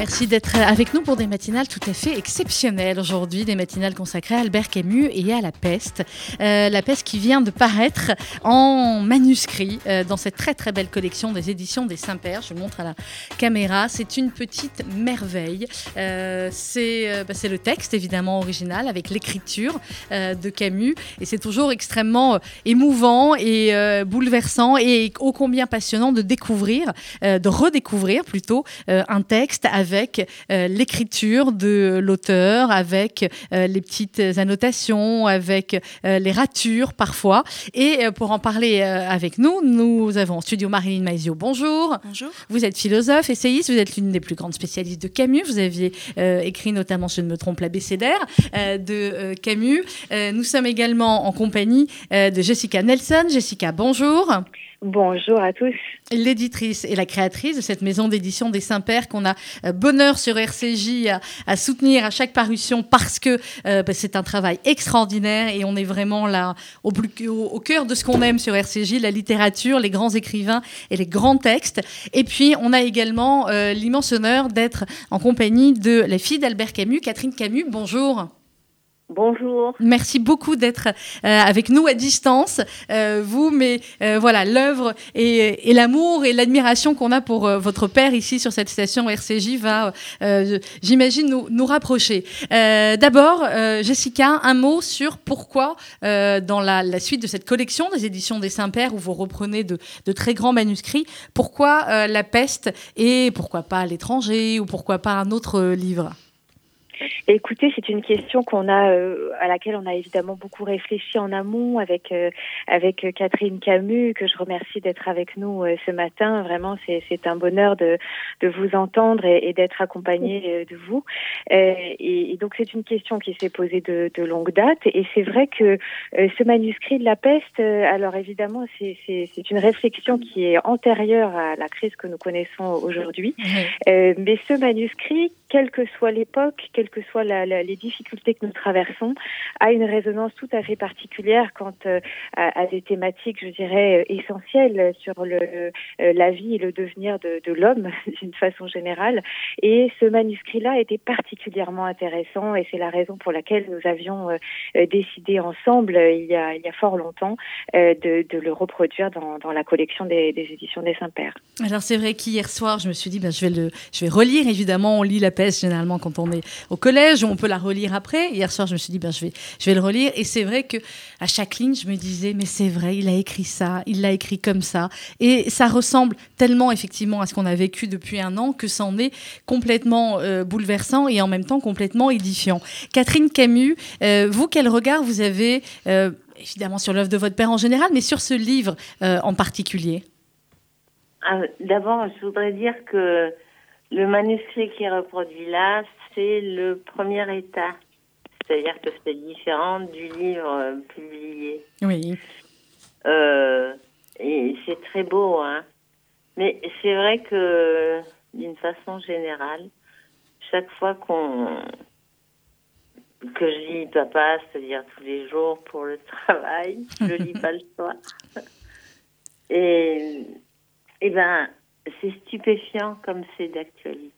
Merci d'être avec nous pour des matinales tout à fait exceptionnelles aujourd'hui, des matinales consacrées à Albert Camus et à la peste. Euh, la peste qui vient de paraître en manuscrit euh, dans cette très très belle collection des éditions des Saint-Pères. Je montre à la caméra. C'est une petite merveille. Euh, c'est bah, le texte évidemment original avec l'écriture de Camus et c'est toujours extrêmement émouvant et bouleversant et ô combien passionnant de découvrir, de redécouvrir plutôt un texte avec avec euh, l'écriture de l'auteur, avec euh, les petites annotations, avec euh, les ratures parfois. Et pour en parler avec nous, nous avons en studio Marilyn Maizio. Bonjour. Bonjour. Vous êtes philosophe, essayiste, vous êtes l'une des plus grandes spécialistes de Camus. Vous aviez écrit notamment, si je ne me trompe, l'abécédaire de Camus. nous sommes également en compagnie de Jessica Nelson. Jessica, bonjour. Bonjour à tous. L'éditrice et la créatrice de cette maison d'édition des Saint-Pères qu'on a euh, bonheur sur RCJ à, soutenir à chaque parution parce que euh, bah, c'est un travail extraordinaire et on est vraiment là au, au, cœur de ce qu'on aime sur RCJ, la littérature, les grands écrivains et les grands textes. Et puis on a également euh, l'immense honneur d'être en compagnie de la fille d'Albert Camus, Catherine Camus. Bonjour. Bonjour. Merci beaucoup d'être euh, avec nous à distance, euh, vous, mais euh, voilà, l'œuvre et, l'amour et l'admiration qu'on a pour votre père ici sur cette station RCJ va, j'imagine, nous, nous, rapprocher. D'abord, Jessica, un mot sur pourquoi, dans la, suite de cette collection des éditions des Saints-Pères, où vous reprenez de, de, très grands manuscrits, pourquoi la peste et pourquoi pas l'étranger ou pourquoi pas un autre livre? Écoutez, c'est une question qu'on a, euh, à laquelle on a évidemment beaucoup réfléchi en amont avec euh, avec Catherine Camus, que je remercie d'être avec nous euh, ce matin. Vraiment, c'est un bonheur de de vous entendre et, d'être accompagnée de vous. Et, et, donc, c'est une question qui s'est posée de, de, longue date. Et c'est vrai que ce manuscrit de la peste, alors évidemment, c'est une réflexion qui est antérieure à la crise que nous connaissons aujourd'hui. mais ce manuscrit, quelle que soit l'époque, que soient les difficultés que nous traversons, a une résonance tout à fait particulière quant euh, à, des thématiques, je dirais, euh, essentielles sur le, euh, la vie et le devenir de, l'homme d'une façon générale. Et ce manuscrit-là était particulièrement intéressant et c'est la raison pour laquelle nous avions décidé ensemble, il y a, il y a fort longtemps, de, le reproduire dans, la collection des, éditions des Saints-Pères. Alors c'est vrai qu'hier soir, je me suis dit, ben, je, vais le, je vais relire, évidemment, on lit la peste généralement quand on est au collège, on peut la relire après. Hier soir, je me suis dit, ben, je, vais, je vais le relire. Et c'est vrai que à chaque ligne, je me disais, mais c'est vrai, il a écrit ça, il l'a écrit comme ça. Et ça ressemble tellement, effectivement, à ce qu'on a vécu depuis un an que ça en est complètement euh, bouleversant et en même temps complètement édifiant. Catherine Camus, euh, vous, quel regard vous avez, euh, évidemment, sur l'œuvre de votre père en général, mais sur ce livre en particulier? Ah, D'abord, je voudrais dire que le manuscrit qui est reproduit là, c'est le premier état. C'est-à-dire que c'est différent du livre euh, publié. Oui. Euh, et c'est très beau, hein. Mais c'est vrai que, d'une façon générale, chaque fois qu'on que je lis papa, c'est-à-dire tous les jours pour le travail, je lis pas le soir. Et, et ben, c'est stupéfiant comme c'est d'actualité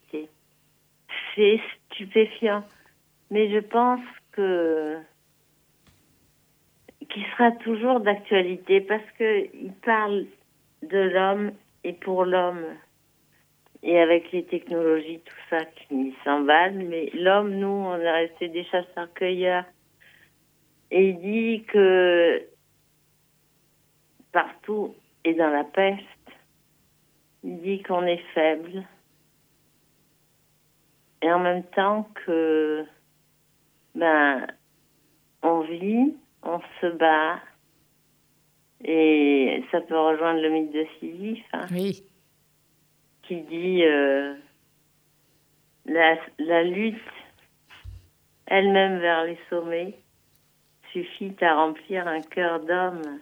c'est stupéfiant. Mais je pense que qu'il sera toujours d'actualité parce qu'il parle de l'homme et pour l'homme. Et avec les technologies, tout ça qui s'emballe, mais l'homme, nous, on est resté des chasseurs-cueilleurs. Et il dit que partout et dans la peste, il dit qu'on est faible, et en même temps que ben on vit, on se bat et ça peut rejoindre le mythe de Sisyphe hein, oui. qui dit euh, la, la lutte elle-même vers les sommets suffit à remplir un cœur d'homme.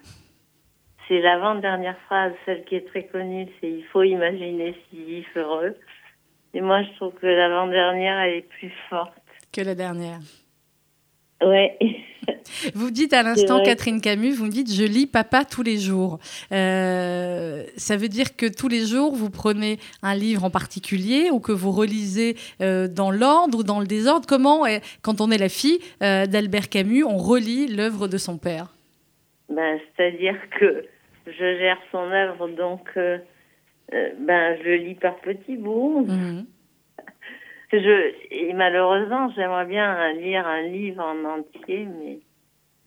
C'est l'avant-dernière phrase, celle qui est très connue, c'est il faut imaginer Sisyphe heureux. Et moi, je trouve que l'avant-dernière, elle est plus forte. Que la dernière. Ouais. Vous dites à l'instant, Catherine Camus, vous me dites je lis papa tous les jours. Euh, ça veut dire que tous les jours, vous prenez un livre en particulier ou que vous relisez euh, dans l'ordre ou dans le désordre? Comment, quand on est la fille euh, d'Albert Camus, on relit l'œuvre de son père? Ben, C'est-à-dire que je gère son œuvre, donc ben, je lis par petits bouts. Mhm. Je, et malheureusement, j'aimerais bien lire un livre en entier, mais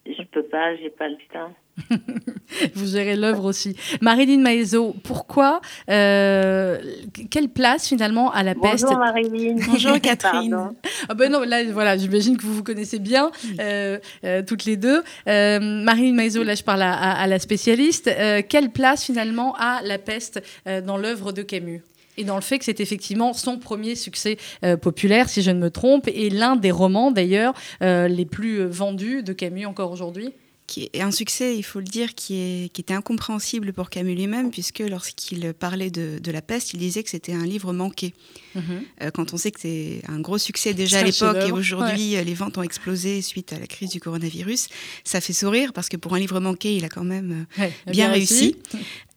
je peux pas, j'ai pas le temps. Vous gérez l'œuvre aussi. Marilyn Maezo, pourquoi euh, Quelle place finalement à la peste? Bonjour Marilyn. Bonjour Catherine. ah ben non, là voilà, j'imagine que vous vous connaissez bien euh, euh, toutes les deux. Marilyn Maezo, là je parle à, à la spécialiste. quelle place finalement a la peste dans l'œuvre de Camus? Et dans le fait que c'est effectivement son premier succès euh, populaire, si je ne me trompe, et l'un des romans d'ailleurs euh, les plus vendus de Camus encore aujourd'hui qui est un succès, il faut le dire, qui, est, qui était incompréhensible pour Camus lui-même, puisque lorsqu'il parlait de, de, la peste, il disait que c'était un livre manqué. Mhm. Euh, quand on sait que c'est un gros succès déjà à l'époque et aujourd'hui euh, les ventes ont explosé suite à la crise du coronavirus, ça fait sourire parce que pour un livre manqué, il a quand même euh, bien, réussi.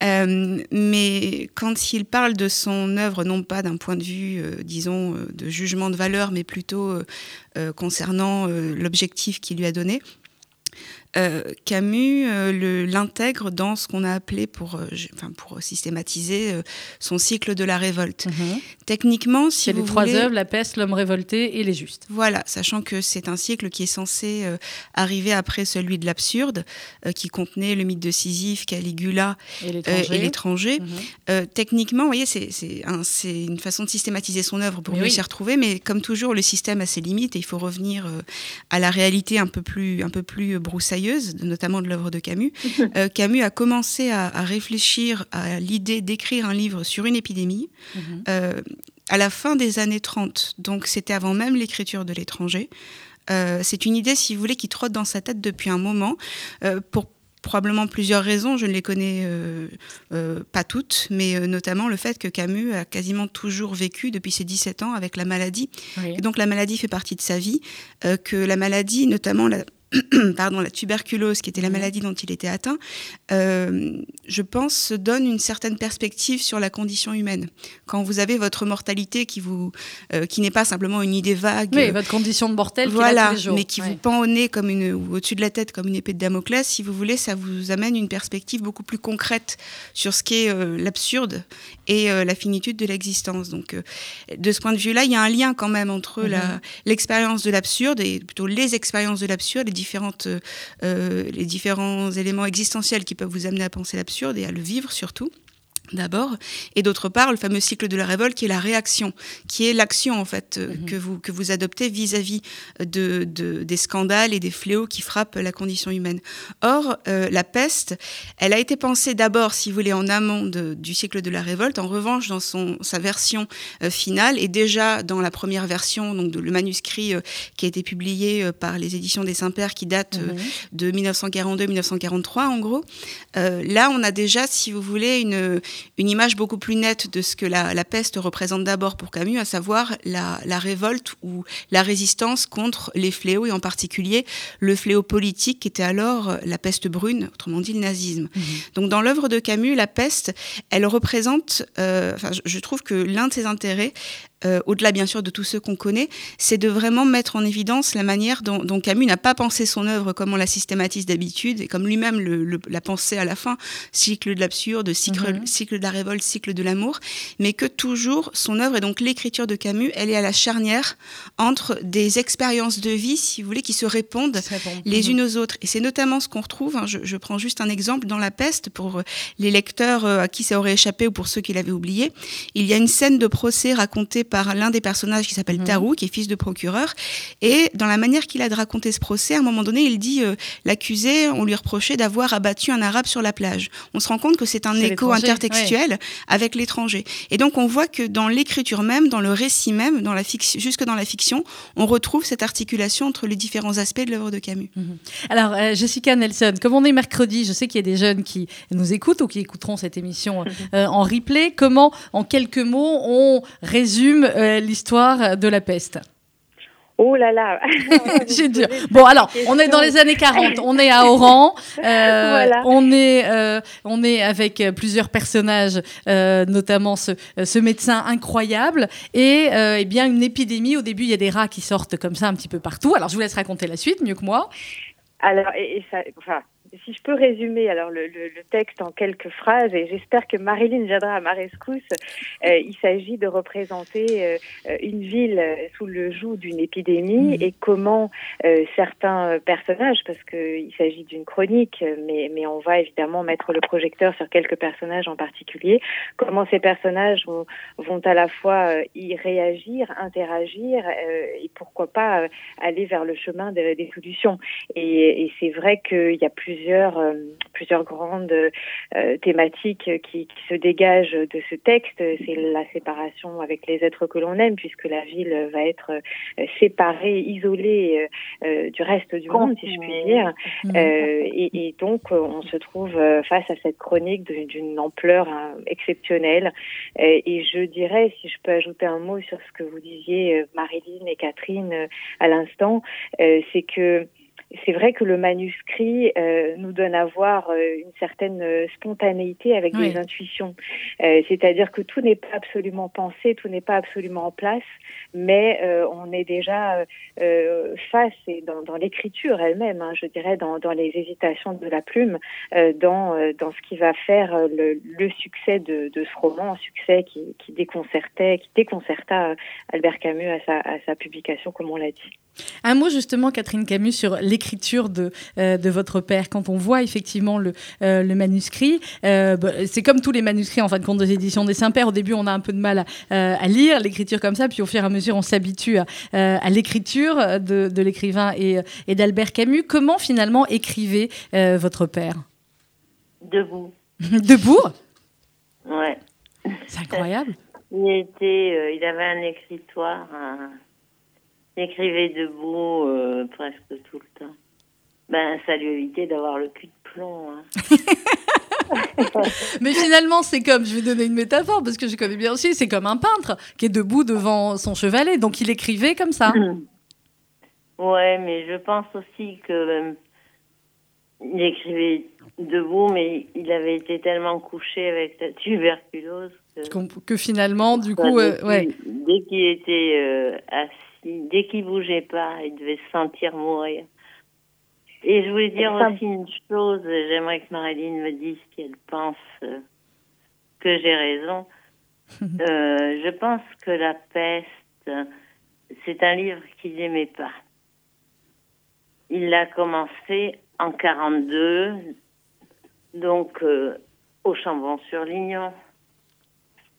mais quand il parle de son œuvre, non pas d'un point de vue, disons, de jugement de valeur, mais plutôt concernant l'objectif qu'il lui a donné, euh, Camus euh, l'intègre dans ce qu'on a appelé, pour, euh, enfin, pour systématiser, son cycle de la révolte. Mhm. Techniquement, si vous les trois œuvres, la peste, l'homme révolté et les justes. Voilà, sachant que c'est un cycle qui est censé arriver après celui de l'absurde, qui contenait le mythe de Sisyphe, Caligula et l'étranger. Mhm. techniquement, vous voyez, c'est une façon de systématiser son œuvre pour mieux s'y retrouver, mais comme toujours, le système a ses limites et il faut revenir à la réalité un peu plus, un peu plus notamment de l'œuvre de Camus. Euh, Camus a commencé à, réfléchir à l'idée d'écrire un livre sur une épidémie. Mhm. Euh, à la fin des années 30, donc c'était avant même l'écriture de l'étranger. Euh, c'est une idée, si vous voulez, qui trotte dans sa tête depuis un moment, pour probablement plusieurs raisons, je ne les connais pas toutes, mais notamment le fait que Camus a quasiment toujours vécu depuis ses 17 ans avec la maladie. Et donc la maladie fait partie de sa vie, que la maladie, notamment la, pardon, la tuberculose, qui était la maladie dont il était atteint, euh, je pense, se donne une certaine perspective sur la condition humaine. Quand vous avez votre mortalité qui vous, euh, qui n'est pas simplement une idée vague. Oui, votre condition de mortel. Voilà, les jours. mais qui vous pend au nez comme une, ou au-dessus de la tête comme une épée de Damoclès. Si vous voulez, ça vous amène une perspective beaucoup plus concrète sur ce qu'est euh, l'absurde et la finitude de l'existence. Donc, de ce point de vue-là, il y a un lien quand même entre mm-hmm. l'expérience de l'absurde et plutôt les expériences de l'absurde euh, les différents éléments existentiels qui peuvent vous amener à penser l'absurde et à le vivre surtout d'abord, et d'autre part le fameux cycle de la révolte qui est la réaction, qui est l'action en fait euh, mhm. que vous que vous adoptez vis-à-vis de, des scandales et des fléaux qui frappent la condition humaine. Or, euh, la peste, elle a été pensée d'abord, si vous voulez, en amont du cycle de la révolte. En revanche, dans son sa version euh, finale et déjà dans la première version, donc de, le manuscrit qui a été publié par les éditions des Saints-Pères, qui date mhm. de 1942-1943 en gros. là, on a déjà, si vous voulez, une une image beaucoup plus nette de ce que la, peste représente d'abord pour Camus, à savoir la, révolte ou la résistance contre les fléaux, et en particulier le fléau politique qui était alors la peste brune, autrement dit le nazisme. Mhm. Donc dans l'œuvre de Camus, la peste, elle représente, euh, enfin, je trouve que l'un de ses intérêts, euh, au-delà bien sûr de tous ceux qu'on connaît, c'est de vraiment mettre en évidence la manière dont, Camus n'a pas pensé son œuvre comme on la systématise d'habitude, et comme lui-même l'a pensé à la fin, cycle de l'absurde, cycle, mhm. cycle de la révolte, cycle de l'amour, mais que toujours son œuvre, et donc l'écriture de Camus, elle est à la charnière entre des expériences de vie, si vous voulez, qui se répondent les mhm. unes aux autres. Et c'est notamment ce qu'on retrouve, hein, je, prends juste un exemple, dans La Peste, pour les lecteurs euh, à qui ça aurait échappé ou pour ceux qui l'avaient oublié, il y a une scène de procès racontée par l'un des personnages qui s'appelle mhm. Tarou, qui est fils de procureur. Et dans la manière qu'il a de raconter ce procès, à un moment donné, il dit euh, l'accusé, on lui reprochait d'avoir abattu un arabe sur la plage. On se rend compte que c'est un écho intertextuel avec l'étranger. Et donc on voit que dans l'écriture même, dans le récit même, dans la fiction, jusque dans la fiction, on retrouve cette articulation entre les différents aspects de l'œuvre de Camus. Mhm. Alors euh, Jessica Nelson, comme on est mercredi, je sais qu'il y a des jeunes qui nous écoutent ou qui écouteront cette émission euh, en replay. Comment, en quelques mots, on résume euh, l'histoire de la peste Oh là là J'ai dur. Bon, alors, on est dans les années 40, on est à Oran, euh, Voilà. on, est, euh, on est avec plusieurs personnages, euh, notamment ce, ce médecin incroyable, et eh bien une épidémie. Au début, il y a des rats qui sortent comme ça un petit peu partout. Alors, je vous laisse raconter la suite, mieux que moi. Alors, et, et ça, enfin, si je peux résumer alors le, le, le texte en quelques phrases, et j'espère que Marilyn viendra à ma rescousse, euh, il s'agit de représenter euh, une ville sous le joug d'une épidémie Mhm. et comment euh, certains personnages, parce qu'il s'agit d'une chronique, mais, mais on va évidemment mettre le projecteur sur quelques personnages en particulier, comment ces personnages vont, vont à la fois euh, y réagir, interagir, euh, et pourquoi pas euh, aller vers le chemin de- des solutions. Et, et c'est vrai qu'il y a plusieurs, euh, plusieurs grandes euh, thématiques qui, qui se dégagent de ce texte. C'est la séparation avec les êtres que l'on aime, puisque la ville va être euh, séparée, isolée du reste du monde, si je puis dire. Mhm. Et, et donc, on se trouve face à cette chronique d'une ampleur hein, exceptionnelle. Et je dirais, si je peux ajouter un mot sur ce que vous disiez, Marilyn et Catherine, à l'instant, c'est que c'est vrai que le manuscrit euh, nous donne à voir euh, une certaine euh, spontanéité avec Oui. des intuitions. Euh, C'est-à-dire que tout n'est pas absolument pensé, tout n'est pas absolument en place, mais euh, on est déjà face et dans, dans l'écriture elle-même, hein, je dirais, dans, dans les hésitations de la plume, dans, dans ce qui va faire le, le succès de, de ce roman, un succès qui, qui déconcertait, qui déconcerta Albert Camus à sa, à sa publication, comme on l'a dit. Un mot justement, Catherine Camus, sur l'écriture de, euh, de votre père. Quand on voit effectivement le, euh, le manuscrit, euh, bah, c'est comme tous les manuscrits en fin de compte des éditions des Saint-Pères. Au début, on a un peu de mal à, à lire l'écriture comme ça, puis au fur et à mesure, on s'habitue à, à l'écriture de, de l'écrivain et, et d'Albert Camus. Comment finalement écrivait euh, votre père? Debout. Debout? Ouais. C'est incroyable. Il était, euh, il avait un écritoire. un- Il écrivait debout euh, presque tout le temps. Ben, ça lui évitait d'avoir le cul de plomb. hein. Mais finalement, c'est comme, je vais donner une métaphore parce que je connais bien aussi, c'est comme un peintre qui est debout devant son chevalet. Donc il écrivait comme ça. Ouais, mais je pense aussi que euh, il écrivait debout, mais il avait été tellement couché avec la tuberculose que, que finalement, du coup, dès euh, ouais. dès qu'il était euh, assis, dès qu'il bougeait pas, il devait se sentir mourir. Et je voulais dire aussi une chose, j'aimerais que Marilyn me dise si elle pense euh, que j'ai raison. Euh, je pense que La peste, c'est un livre qu'il n'aimait pas. Il l'a commencé en 42, donc euh, au Chambon-sur-Lignon,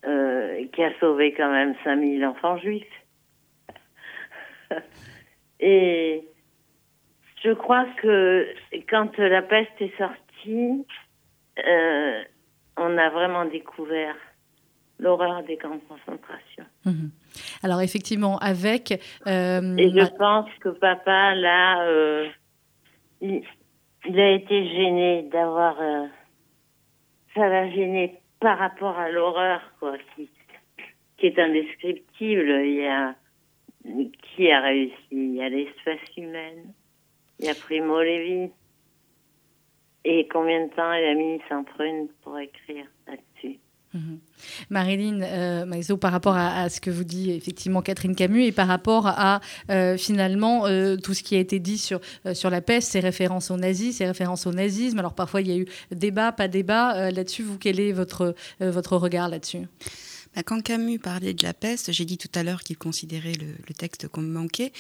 euh, qui a sauvé quand même 5000 enfants juifs. Et je crois que quand la peste est sortie, euh, on a vraiment découvert l'horreur des camps de concentration. Mhm. Alors effectivement, avec euh, Et je pense que papa, là, euh, il, il a été gêné d'avoir... ça l'a gêné par rapport à l'horreur, quoi, qui, qui est indescriptible. Il y a... Qui a réussi? Il y a l'espèce humaine. Il y a Primo Levi. Et combien de temps il a mis sans prune pour écrire là-dessus? Mhm. Marilyn euh, Maïso, par rapport à, ce que vous dit effectivement Catherine Camus et par rapport à euh, finalement euh, tout ce qui a été dit sur, euh, sur la peste, ses références aux nazis, ses références au nazisme. Alors parfois il y a eu débat, pas débat. Là-dessus, vous, quel est votre, votre regard là-dessus? Bah, Quand Camus parlait de la peste, j'ai dit tout à l'heure qu'il considérait le, le texte comme manqué.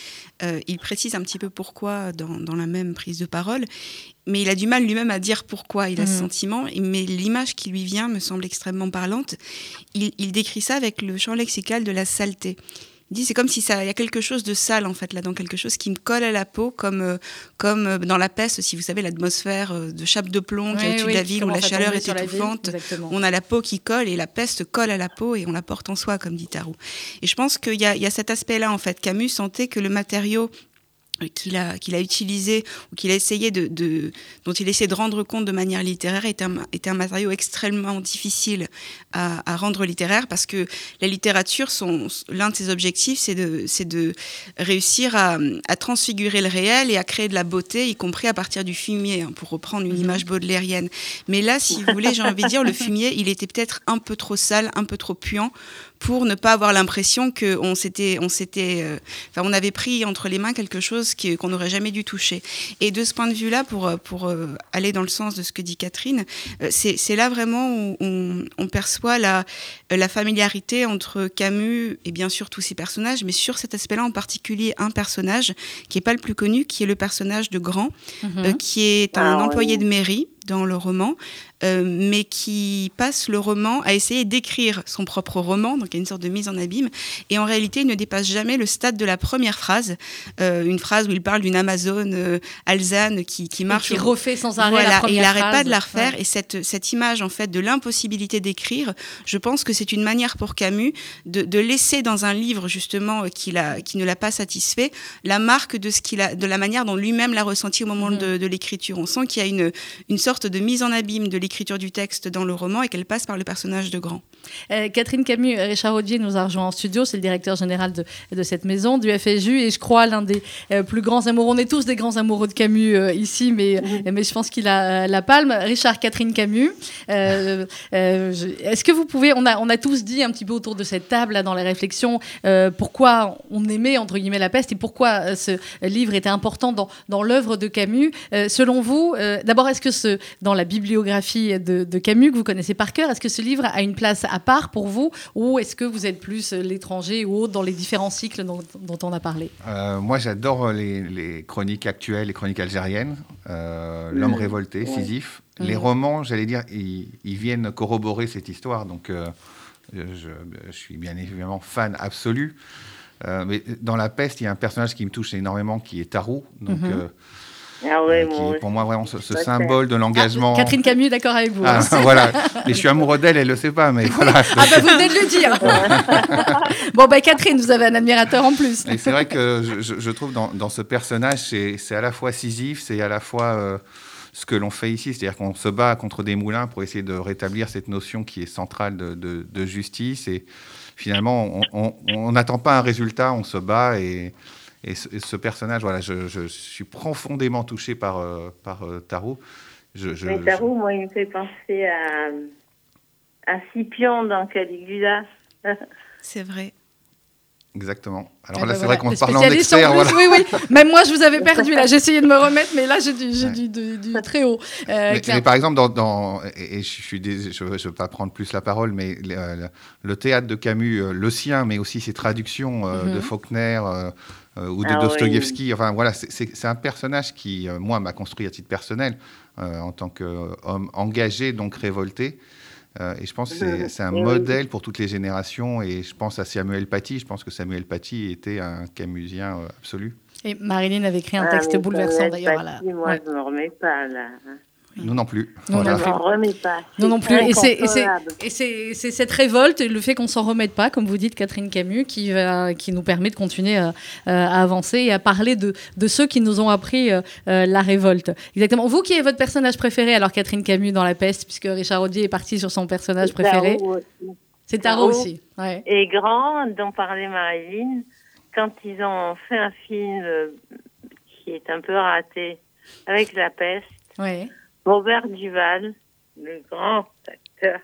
Euh, il précise un petit peu pourquoi dans, dans la même prise de parole, mais il a du mal lui-même à dire pourquoi il a ce Mhm. sentiment. Mais l'image qui lui vient me semble extrêmement parlante. Il, il décrit ça avec le champ lexical de la saleté. Dit c'est comme si ça, il y a quelque chose de sale en fait là-dedans, quelque chose qui me colle à la peau, comme euh, comme euh, dans la peste, si vous savez l'atmosphère euh, de chape de plomb qui est au-dessus de la ville où la chaleur est étouffante. On a la peau qui colle et la peste colle à la peau et on la porte en soi, comme dit Tarot. Et je pense qu'il y, a- il y a cet aspect-là, en fait. Camus sentait que le matériau qu'il a, qu'il a utilisé ou qu'il a essayé de, de, dont il essaie de rendre compte de manière littéraire est un, est un matériau extrêmement difficile à, à, rendre littéraire parce que la littérature, son, l'un de ses objectifs, c'est de, c'est de réussir à, à, transfigurer le réel et à créer de la beauté, y compris à partir du fumier, hein, pour reprendre une mhm. image baudelairienne. Mais là, si vous voulez, j'ai envie de dire, le fumier, il était peut-être un peu trop sale, un peu trop puant pour ne pas avoir l'impression qu'on s'était, on s'était, euh, enfin, on avait pris entre les mains quelque chose qui, qu'on n'aurait jamais dû toucher. Et de ce point de vue-là, pour, pour euh, aller dans le sens de ce que dit Catherine, euh, c'est, c'est là vraiment où on, on, perçoit la, la familiarité entre Camus et bien sûr tous ses personnages, mais sur cet aspect-là en particulier un personnage qui est pas le plus connu, qui est le personnage de Grand, mm-hmm. qui est un ah employé de mairie dans le roman, euh, mais qui passe le roman à essayer d'écrire son propre roman, donc il y a une sorte de mise en abîme, et en réalité il ne dépasse jamais le stade de la première phrase, euh, une phrase où il parle d'une Amazone euh, alzane qui, qui marche. Et qui refait sans arrêt voilà, la première et il n'arrête pas de la refaire, ouais. et cette, cette image en fait de l'impossibilité d'écrire, je pense que c'est une manière pour Camus de, de, laisser dans un livre justement qui, a, qui ne l'a pas satisfait la marque de, ce qu'il a, de la manière dont lui-même l'a ressenti au moment mmh. de, de l'écriture. On sent qu'il y a une, une sorte de mise en abîme de l'écriture du texte dans le roman et qu'elle passe par le personnage de Grand. Euh, Catherine Camus, euh, Richard Audier nous a rejoint en studio, c'est le directeur général de, de, cette maison, du FSU, et je crois l'un des euh, plus grands amoureux. On est tous des grands amoureux de Camus euh, ici, mais, mmh. mais je pense qu'il a la palme. Richard, Catherine Camus, est-ce que vous pouvez, on a, on a tous dit un petit peu autour de cette table, là, dans les réflexions, pourquoi on aimait, entre guillemets, la peste et pourquoi ce livre était important dans, dans l'œuvre de Camus. selon vous, d'abord, est-ce que ce, dans la bibliographie de, de Camus, que vous connaissez par cœur, est-ce que ce livre a une place à part pour vous ou est-ce que vous êtes plus l'étranger ou autre dans les différents cycles dont, dont on a parlé? Euh, Moi, j'adore les, les, chroniques actuelles, les chroniques algériennes, euh, L'homme mmh. révolté, Sisyphe. Mmh. Les romans, j'allais dire, ils, ils, viennent corroborer cette histoire. Donc, euh, je, je, suis bien évidemment fan absolu. Mais dans La Peste, il y a un personnage qui me touche énormément qui est Tarou. Donc, mmh. Ah ouais, qui est pour moi vraiment ce, ce symbole de l'engagement. Ah, Catherine Camus est d'accord avec vous. Ah, voilà. Mais je suis amoureux d'elle, elle le sait pas, mais voilà. ah bah vous venez de le dire. bon bah Catherine, vous avez un admirateur en plus. c'est vrai que je, je, trouve dans, dans ce personnage, c'est à la fois Sisyphe, c'est à la fois euh, ce que l'on fait ici, c'est-à-dire qu'on se bat contre des moulins pour essayer de rétablir cette notion qui est centrale de, de, de justice et finalement on n'attend pas un résultat, on se bat et et ce, et ce, personnage, voilà, je, je, suis profondément touché par, euh, par euh, Tarot. Je, je, Mais Tarot, moi, il me fait penser à, à Scipion dans Caligula. C'est vrai. Exactement. Alors eh là, ben c'est voilà. vrai qu'on parle en expert. Voilà. Oui, oui. Même moi, je vous avais perdu là. J'ai essayé de me remettre, mais là, j'ai du, ouais. du, du, du, très haut. Euh, mais, mais, par exemple, dans, dans et, et, je suis, je ne veux pas prendre plus la parole, mais le, le théâtre de Camus, euh, le sien, mais aussi ses traductions euh, mm -hmm. de Faulkner euh, ou de ah, Dostoïevski. Oui. Enfin, voilà, c'est un personnage qui, euh, moi, m'a construit à titre personnel euh, en tant qu'homme engagé, donc révolté. Euh, et je pense que c'est un oui, modèle pour toutes les générations. Et je pense à Samuel Paty. Je pense que Samuel Paty était un camusien absolu. Et Marilyn avait écrit un ah, texte bouleversant d'ailleurs. Moi, ouais. je ne me remets pas là. Nous non plus. Non, voilà. non, remets pas. Nous non plus. Et c'est cette révolte, le fait qu'on s'en remette pas, comme vous dites, Catherine Camus, qui, va, qui nous permet de continuer à, à, avancer et à parler de, de ceux qui nous ont appris euh, la révolte. Exactement. Vous, qui est votre personnage préféré, alors Catherine Camus dans La Peste, puisque Richard Audier est parti sur son personnage préféré C'est Tarot aussi. Ouais. Et Grand, dont parlait Marilyn, quand ils ont fait un film euh, qui est un peu raté avec La Peste. Ouais Robert Duval, le grand acteur,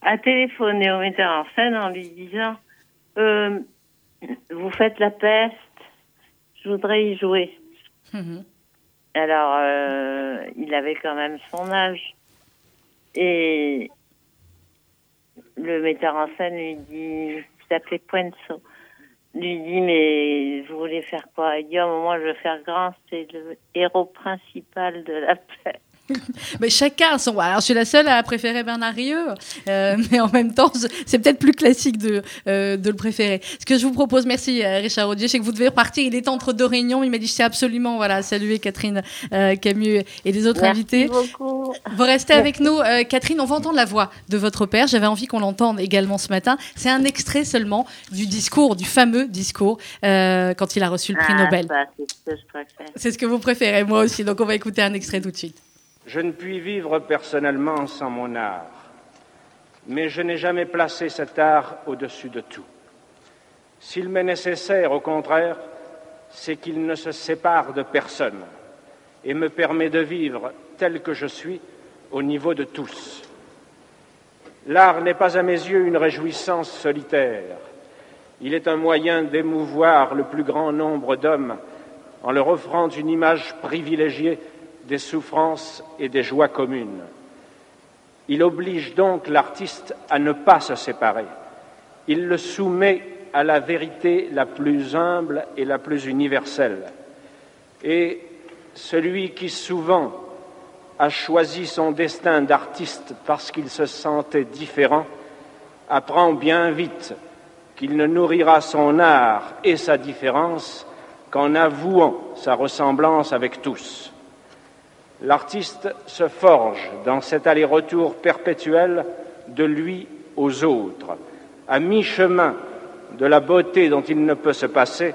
a téléphoné au metteur en scène en lui disant euh, Vous faites la peste, je voudrais y jouer. Mmh. Alors, euh, il avait quand même son âge. Et le metteur en scène lui dit Il s'appelait Puenzo lui dit mais vous voulez faire quoi? Il dit oh, moi je veux faire grand, c'est le héros principal de la peste. mais chacun son. Alors, je suis la seule à préférer Bernard Rieu, euh, mais en même temps, c'est peut-être plus classique de, euh, de le préférer. Ce que je vous propose, merci euh, Richard Audier, sais que vous devez repartir. Il est entre deux réunions. Il m'a dit je sais absolument voilà, saluer Catherine Camus et les autres merci invités. Beaucoup. Vous restez avec nous. Catherine, on va entendre la voix de votre père. J'avais envie qu'on l'entende également ce matin. C'est un extrait seulement du discours, du fameux discours, quand il a reçu le prix Ah, Nobel. ça, c'est ce que je préfère. C'est ce que vous préférez, moi aussi. Donc on va écouter un extrait tout de suite. Je ne puis vivre personnellement sans mon art, mais je n'ai jamais placé cet art au-dessus de tout. S'il m'est nécessaire, au contraire, c'est qu'il ne se sépare de personne et me permet de vivre tel que je suis au niveau de tous. L'art n'est pas à mes yeux une réjouissance solitaire. Il est un moyen d'émouvoir le plus grand nombre d'hommes en leur offrant une image privilégiée des souffrances et des joies communes. Il oblige donc l'artiste à ne pas se séparer. Il le soumet à la vérité la plus humble et la plus universelle. Et celui qui souvent a choisi son destin d'artiste parce qu'il se sentait différent, apprend bien vite qu'il ne nourrira son art et sa différence qu'en avouant sa ressemblance avec tous. L'artiste se forge dans cet aller-retour perpétuel de lui aux autres, à mi-chemin de la beauté dont il ne peut se passer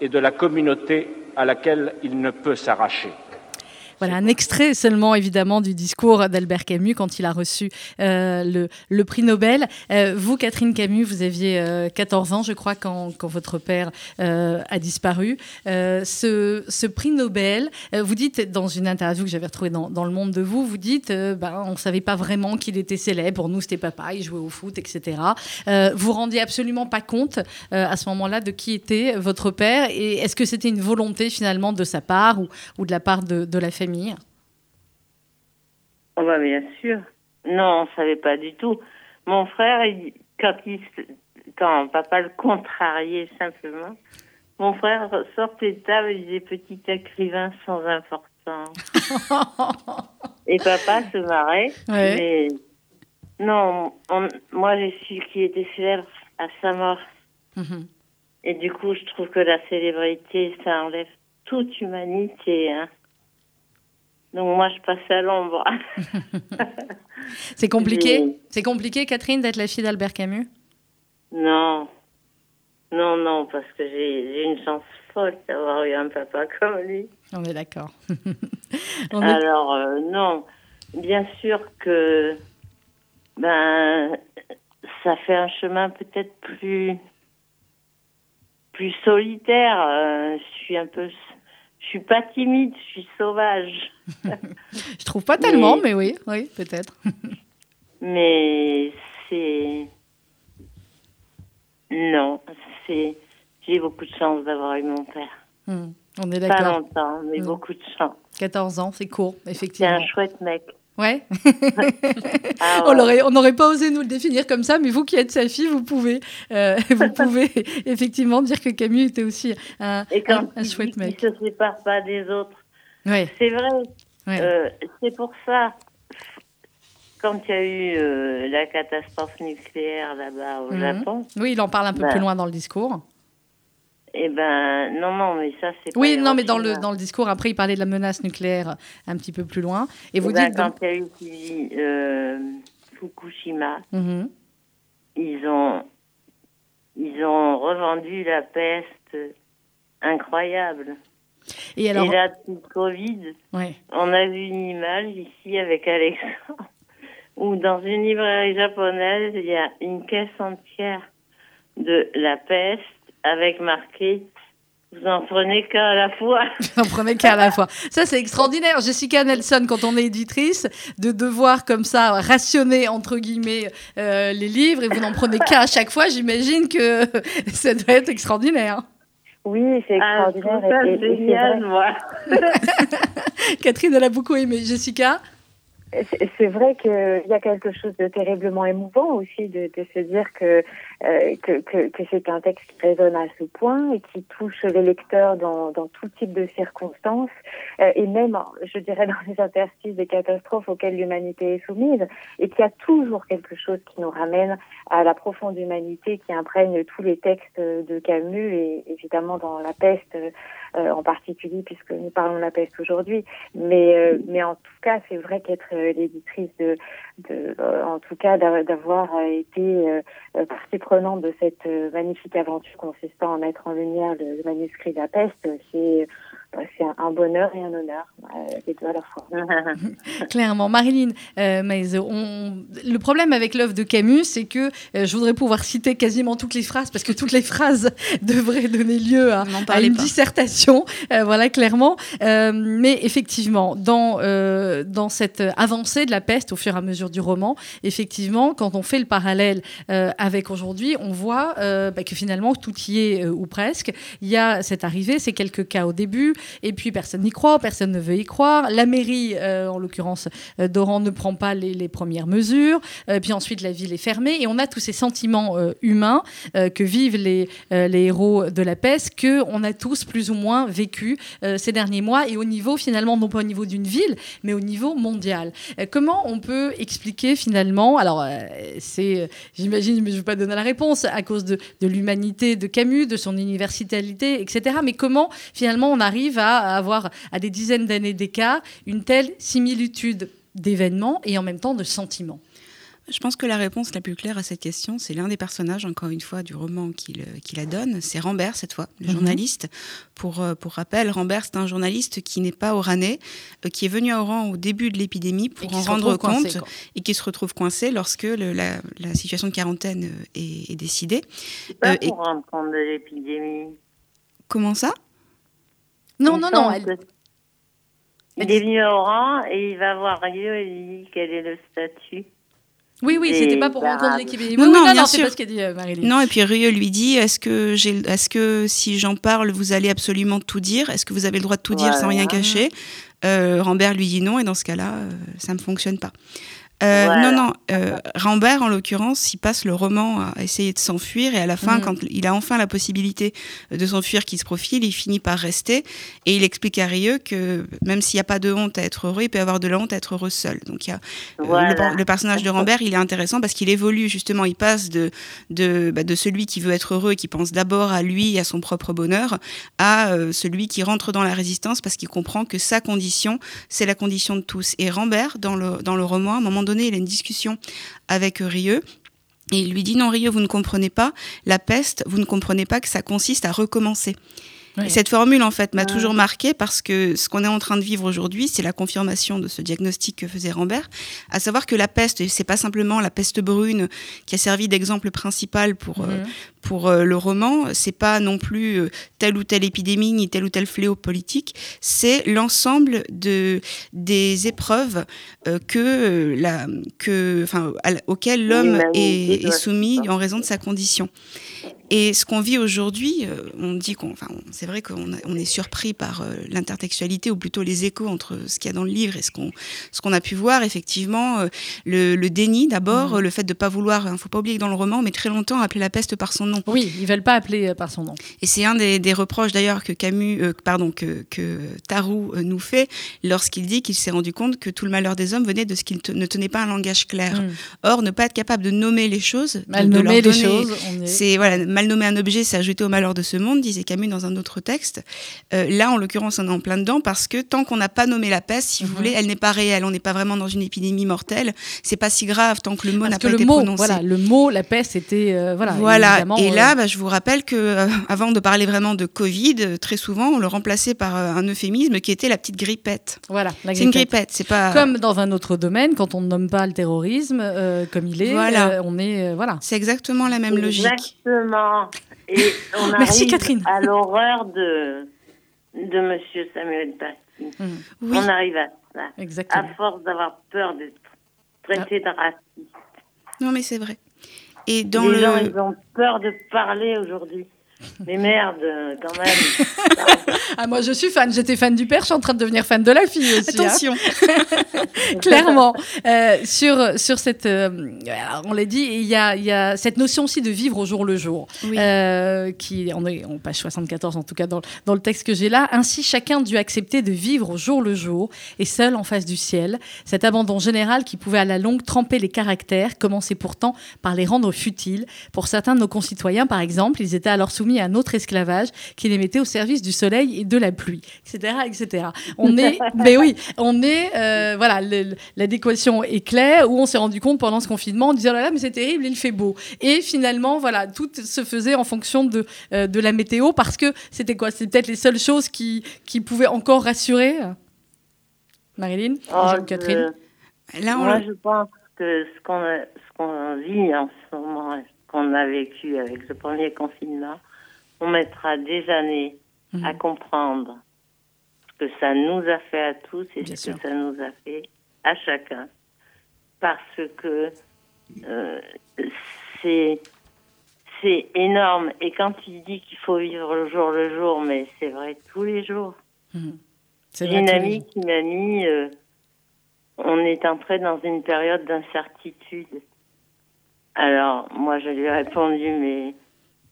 et de la communauté à laquelle il ne peut s'arracher. Voilà, un extrait seulement évidemment du discours d'Albert Camus quand il a reçu euh, le, le, prix Nobel. Euh, vous, Catherine Camus, vous aviez euh, 14 ans, je crois, quand, quand votre père euh, a disparu. Euh, ce, ce, prix Nobel, euh, vous dites dans une interview que j'avais retrouvée dans, dans, Le Monde de vous, vous dites, ben, on ne savait pas vraiment qu'il était célèbre. Pour nous, c'était papa, il jouait au foot, etc. vous rendiez absolument pas compte à ce moment-là de qui était votre père et est-ce que c'était une volonté finalement de sa part ou, ou de la part de, de la famille Oh bah bien sûr. Non, on savait pas du tout. Mon frère, il, quand, il, quand papa le contrariait simplement, mon frère sortait de table et disait petit écrivain sans importance. et papa se marrait. Ouais. Mais non, on, moi j'ai su qu'il était célèbre à sa mort. -hmm. Et du coup, je trouve que la célébrité, ça enlève toute humanité. Hein. Donc moi, je passe à l'ombre. c'est compliqué C'est compliqué, Catherine, d'être la fille d'Albert Camus? Non. Non, non, parce que j'ai une chance folle d'avoir eu un papa comme lui. On est d'accord. Alors, euh, non. Bien sûr que ben, ça fait un chemin peut-être plus, plus solitaire. Euh, je suis un peu suis pas timide, je suis sauvage. je trouve pas tellement, mais, mais oui, oui, peut-être. mais c'est non, c'est j'ai beaucoup de chance d'avoir eu mon père. Mmh, on est Pas d'accord. longtemps, mais mmh. beaucoup de chance. 14 ans, c'est court, effectivement. C'est un chouette mec. Ouais. ah ouais. On n'aurait pas osé nous le définir comme ça, mais vous qui êtes sa fille, vous pouvez, euh, vous pouvez effectivement dire que Camus était aussi un, Et quand un, un chouette mec. Il ne se sépare pas des autres. Ouais. C'est vrai. Ouais. Euh, c'est pour ça, quand il y a eu euh, la catastrophe nucléaire là-bas au Mhm. Japon, Oui, il en parle un peu Bah. plus loin dans le discours. Eh ben non, non, mais ça c'est. pas Oui, non, mais dans le, dans le discours, après, il parlait de la menace nucléaire un petit peu plus loin. Et vous Eh ben, dites. quand il y a eu qui- euh, Fukushima, Mhm. ils ont ils ont revendu la peste incroyable. Et alors. Et le Covid, ouais. on a vu une image ici avec Alexandre où dans une librairie japonaise, il y a une caisse entière de la peste avec marqué vous en prenez qu'un à la fois. Vous en prenez qu'à la fois. Ça, c'est extraordinaire. Jessica Nelson, quand on est éditrice, de devoir comme ça rationner, entre guillemets, euh, les livres et vous n'en prenez qu'à à chaque fois, j'imagine que ça doit être extraordinaire. Oui, c'est Ah, extraordinaire. ça et- génial, moi. Catherine, elle a beaucoup aimé. Jessica C'est- C'est vrai qu'il y a quelque chose de terriblement émouvant aussi de, de se dire que que, que, que c'est un texte qui résonne à ce point et qui touche les lecteurs dans, dans tout type de circonstances et même, je dirais, dans les interstices des catastrophes auxquelles l'humanité est soumise et qui a toujours quelque chose qui nous ramène à la profonde humanité qui imprègne tous les textes de Camus et évidemment dans La peste euh, en particulier puisque nous parlons de la peste aujourd'hui. Mais, euh, mais en tout cas, c'est vrai qu'être euh, l'éditrice de, de en tout cas, d'avoir été partie prenante de cette magnifique aventure consistant à mettre en lumière le, manuscrit de la peste, c'est c'est un bonheur et un honneur, les deux à la fois. Clairement. Marilyn, euh, on... le problème avec l'œuvre de Camus, c'est que euh, je voudrais pouvoir citer quasiment toutes les phrases, parce que toutes les phrases devraient donner lieu à, une dissertation, euh, voilà, clairement. mais effectivement, dans, dans cette avancée de la peste au fur et à mesure du roman, effectivement, quand on fait le parallèle avec aujourd'hui, on voit bah, que finalement, tout y est, ou presque. Il y a cette arrivée, c'est quelques cas au début, et puis personne n'y croit, personne ne veut y croire. La mairie, euh, en l'occurrence euh, d'Oran, ne prend pas les, premières mesures. Euh, puis ensuite, la ville est fermée. Et on a tous ces sentiments humains que vivent les, les héros de la peste, que on a tous plus ou moins vécu ces derniers mois. Et au niveau, finalement, non pas au niveau d'une ville, mais au niveau mondial. comment on peut expliquer finalement, alors c'est, j'imagine, mais je ne vais pas donner la réponse, à cause de, de l'humanité de Camus, de son universalité, etc. Mais comment finalement on arrive à avoir à des dizaines d'années d'écart une telle similitude d'événements et en même temps de sentiments je pense que la réponse la plus claire à cette question, c'est l'un des personnages, encore une fois, du roman qui, la donne. C'est Rambert, cette fois, le mhm. journaliste. Pour, euh, pour rappel, Rambert, c'est un journaliste qui n'est pas oranais, euh, qui est venu à Oran au début de l'épidémie pour en rendre compte et qui se retrouve coincé lorsque la, situation de quarantaine euh, est, décidée. Pas pour rendre compte de l'épidémie. Comment ça? Non, non, non. Il est venu au rang et il va voir Rio et il dit quel est le statut. Oui, oui, c'était pas pour rencontrer l'équipe. Non, non, non, non c'est pas ce qu'a dit euh, Marie-Lise. Non, et puis Rio lui dit est-ce que, est que si j'en parle, vous allez absolument tout dire? Est-ce que vous avez le droit de tout dire sans rien cacher? Euh, Rambert lui dit non, et dans ce cas-là, euh, ça ne fonctionne pas. Euh, non, non. Euh, Rambert, en l'occurrence, il passe le roman à essayer de s'enfuir et à la fin, mm. quand il a enfin la possibilité de s'enfuir qui se profile, il finit par rester et il explique à Rieux que même s'il n'y a pas de honte à être heureux, il peut y avoir de la honte à être heureux seul. Donc il y a euh, le, personnage de Rambert, il est intéressant parce qu'il évolue justement, il passe de de, bah, de celui qui veut être heureux et qui pense d'abord à lui et à son propre bonheur à celui qui rentre dans la résistance parce qu'il comprend que sa condition, c'est la condition de tous. Et Rambert, dans le, dans le roman, à un moment donné, il a une discussion avec Rieux. Et il lui dit non Rieux, vous ne comprenez pas, la peste, vous ne comprenez pas que ça consiste à recommencer cette formule, en fait, m'a toujours marqué parce que ce qu'on est en train de vivre aujourd'hui, c'est la confirmation de ce diagnostic que faisait Rambert, à savoir que la peste, c'est pas simplement la peste brune qui a servi d'exemple principal pour, euh, mhm. pour euh, le roman, c'est pas non plus euh, telle ou telle épidémie ni tel ou tel fléau politique, c'est l'ensemble de, des épreuves que la, que, enfin, auxquelles l'homme est, est soumis en raison de sa condition. Et ce qu'on vit aujourd'hui, euh, on dit qu'on, enfin, c'est vrai qu'on on est surpris par euh, l'intertextualité ou plutôt les échos entre ce qu'il y a dans le livre et ce qu'on, ce qu'on a pu voir. Effectivement, euh, le, le, déni d'abord, mmh. le fait de pas vouloir, il ne faut pas oublier que dans le roman, met très longtemps appeler la peste par son nom. Oui, ils veulent pas appeler par son nom. Et c'est un des, des reproches d'ailleurs que Camus, pardon, que, que Tarou nous fait lorsqu'il dit qu'il s'est rendu compte que tout le malheur des hommes venait de ce qu'il ne tenait pas un langage clair. Mmh. Or, ne pas être capable de nommer les choses, mal nommer les choses, c'est voilà mal nommer un objet, c'est ajouter au malheur de ce monde, disait Camus dans un autre texte. Euh, là, en l'occurrence, on est en plein dedans parce que tant qu'on n'a pas nommé la peste, si vous mhm. voulez, elle n'est pas réelle. On n'est pas vraiment dans une épidémie mortelle. C'est pas si grave tant que le mot n'a pas été prononcé. Voilà, le mot, la peste, était euh, voilà. Voilà. Et là, euh, bah, je vous rappelle que avant de parler vraiment de Covid, très souvent, on le remplaçait par un euphémisme qui était la petite grippette. Voilà. C'est une grippette. C'est pas comme dans un autre domaine quand on ne nomme pas le terrorisme comme il est. Voilà. on est voilà. C'est exactement la même logique. Exactement. Et on Merci Catherine. À l'horreur de, de Monsieur Samuel Paty. Mm. On arrive à ça. Exactement. À force d'avoir peur d'être traité ah. de raciste. Non, mais c'est vrai. Et dans Les le... gens, ils ont peur de parler aujourd'hui. Mais merde, quand même. ah, moi, je suis fan. J'étais fan du père, je suis en train de devenir fan de la fille aussi. Hein. Attention. Clairement. Euh, sur, sur cette. Euh, on l'a dit, il y a, y a, cette notion aussi de vivre au jour le jour. Euh, qui, on est en page 74, en tout cas, dans, dans le texte que j'ai là. Ainsi, chacun dut accepter de vivre au jour le jour et seul en face du ciel. Cet abandon général qui pouvait à la longue tremper les caractères commençait pourtant par les rendre futiles. Pour certains de nos concitoyens, par exemple, ils étaient alors soumis à un autre esclavage qui les mettait au service du soleil et de la pluie, etc., etc. On est, mais oui, on est, euh, voilà, l'adéquation est claire où on s'est rendu compte pendant ce confinement, on disait oh là là, mais c'est terrible, il fait beau. Et finalement, voilà, tout se faisait en fonction de, euh, de la météo parce que c'était quoi? C'est peut-être les seules choses qui, qui pouvaient encore rassurer? Marilyn, oh, Catherine. Là, Moi, je pense que ce qu'on vit en ce moment, qu'on a vécu avec ce premier confinement, on mettra des années mhm. à comprendre ce que ça nous a fait à tous et ce que ça nous a fait à chacun. Parce que euh, c'est c'est énorme. Et quand il dit qu'il faut vivre le jour le jour, mais c'est vrai tous les jours. Mhm. J'ai une amie qui m'a mis, euh, on est entré dans une période d'incertitude. Alors, moi, je lui ai répondu, mais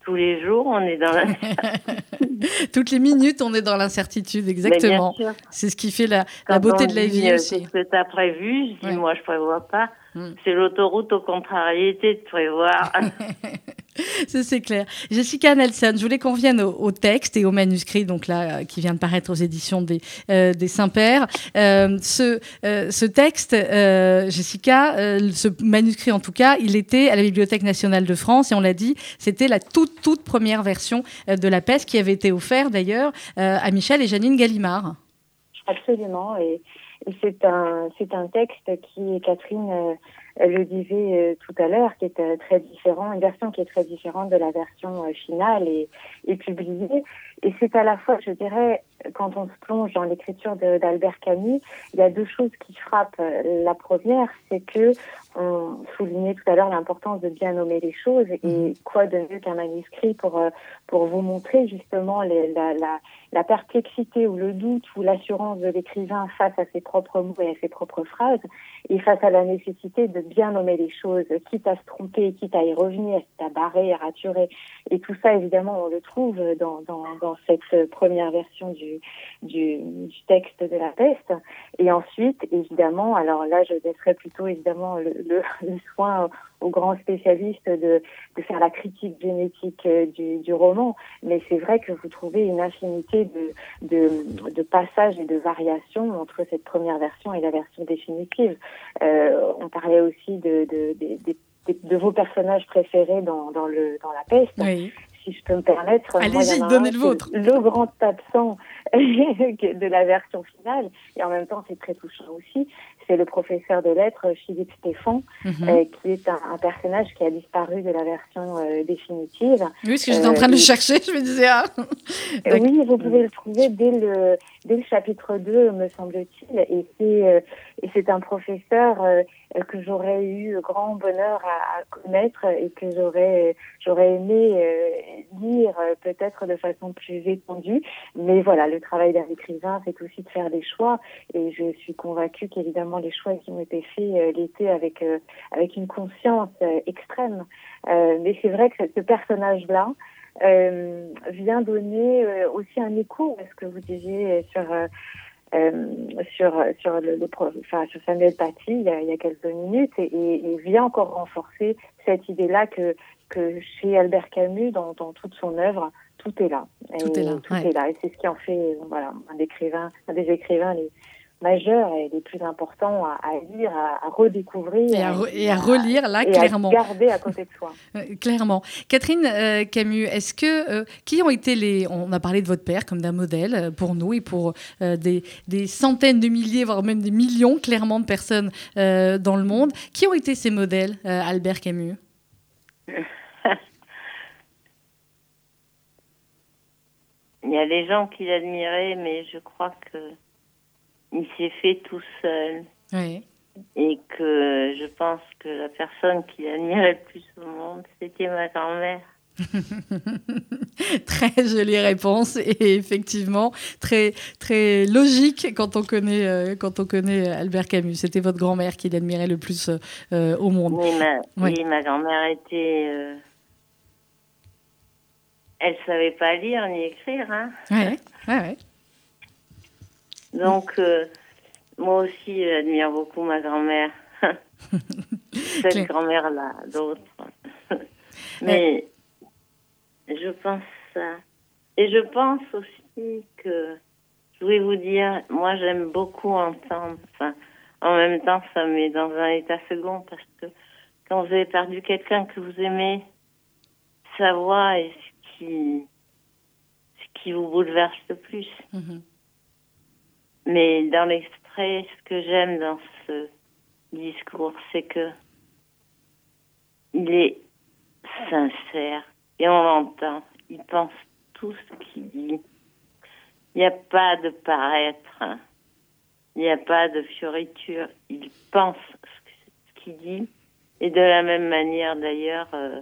tous les jours, on est dans l'incertitude. Toutes les minutes, on est dans l'incertitude, exactement. C'est ce qui fait la, la beauté de la vie euh, aussi. Ce que tu as prévu, je dis, moi, je prévois pas. Hmm. C'est l'autoroute aux contrariétés de prévoir. c'est clair. Jessica Nelson, je voulais qu'on vienne au, texte et au manuscrit, donc là, euh, qui vient de paraître aux éditions des, euh, des Saint-Pères. Euh, ce, ce texte, Jessica, ce manuscrit en tout cas, il était à la Bibliothèque nationale de France et on l'a dit, c'était la toute, toute première version de La Peste qui avait été offerte d'ailleurs à Michel et Janine Gallimard. Absolument. Et, c'est un, un texte qui, Catherine le disait tout à l'heure, qui est très différent, une version qui est très différente de la version finale et, et publiée. Et c'est à la fois, je dirais, quand on se plonge dans l'écriture d'Albert Camus, il y a deux choses qui frappent. La première, c'est que on soulignait tout à l'heure l'importance de bien nommer les choses et mhm. quoi de mieux qu'un manuscrit pour pour vous montrer justement les, la, la, la perplexité ou le doute ou l'assurance de l'écrivain face à ses propres mots et à ses propres phrases et face à la nécessité de bien nommer les choses, quitte à se tromper, quitte à y revenir, quitte à barrer, à raturer. Et tout ça, évidemment, on le trouve dans, dans, dans cette première version du, du, texte de la peste. Et ensuite, évidemment, alors là, je laisserai plutôt évidemment le, soin aux grands spécialistes de, de faire la critique génétique euh, du, roman, mais c'est vrai que vous trouvez une infinité de, de, passages et de variations entre cette première version et la version définitive. Euh, on parlait aussi de, de, vos personnages préférés dans, dans, le, dans la peste. Oui. Si je peux me permettre, allez-y, donnez le vôtre. Le grand absent de la version finale, et en même temps c'est très touchant aussi, c'est le professeur de lettres Philippe Stéphane, mhm. euh, qui est un, personnage qui a disparu de la version euh, définitive. Oui, parce que j'étais en train de le euh, chercher, je me disais. Ah. oui, vous pouvez le trouver dès le, dès le chapitre 2, me semble-t-il, et c'est et c'est un professeur que j'aurais eu grand bonheur à, à, connaître et que j'aurais j'aurais aimé lire peut-être de façon plus étendue. Mais voilà, le travail d'un écrivain, c'est aussi de faire des choix, et je suis convaincue qu'évidemment les choix qui ont été faits euh, l'été avec euh, avec une conscience euh, extrême. mais c'est vrai que ce personnage-là vient donner aussi un écho à ce que vous disiez sur sur sur le, sur Samuel Paty il y a, quelques minutes et, et, vient encore renforcer cette idée-là que que chez Albert Camus dans, dans toute son œuvre tout est là tout est là tout est là et c'est ce qui en fait voilà un écrivain un des écrivains les majeurs et les plus importants à, lire, à, redécouvrir. Et à, relire, là, clairement. à garder à côté de soi. Euh, clairement. Catherine euh, Camus, est-ce que. Euh, qui ont été les. On a parlé de votre père comme d'un modèle pour nous et pour des, des, centaines de milliers, voire même des millions, clairement, de personnes dans le monde. Qui ont été ces modèles, Albert Camus? Il y a des gens qui l'admiraient, mais je crois que il s'est fait tout seul. Oui. Et que je pense que la personne qui l'admirait le plus au monde, c'était ma grand-mère. très jolie réponse et effectivement très très logique quand on connaît euh, quand on connaît Albert Camus. C'était votre grand-mère qui l'admirait le plus euh, au monde. Oui, ma, ma grand-mère était. Euh, elle savait pas lire ni écrire, hein. Ouais, ouais, ouais. Donc moi aussi, j'admire beaucoup ma grand-mère. Cette grand-mère-là, d'autres. Mais je pense ça. Et je pense aussi que, je voulais vous dire, moi j'aime beaucoup entendre, enfin, en même temps ça me met dans un état second parce que quand vous avez perdu quelqu'un que vous aimez, sa voix est qui, ce qui vous bouleverse le plus. Mm-hmm. Mais dans l'extrait, ce que j'aime dans ce discours, c'est que il est sincère et on l'entend. Il pense tout ce qu'il dit. Il n'y a pas de paraître. Il n'y a pas de fioriture. Il pense ce qu'il dit. Et de la même manière, d'ailleurs, euh,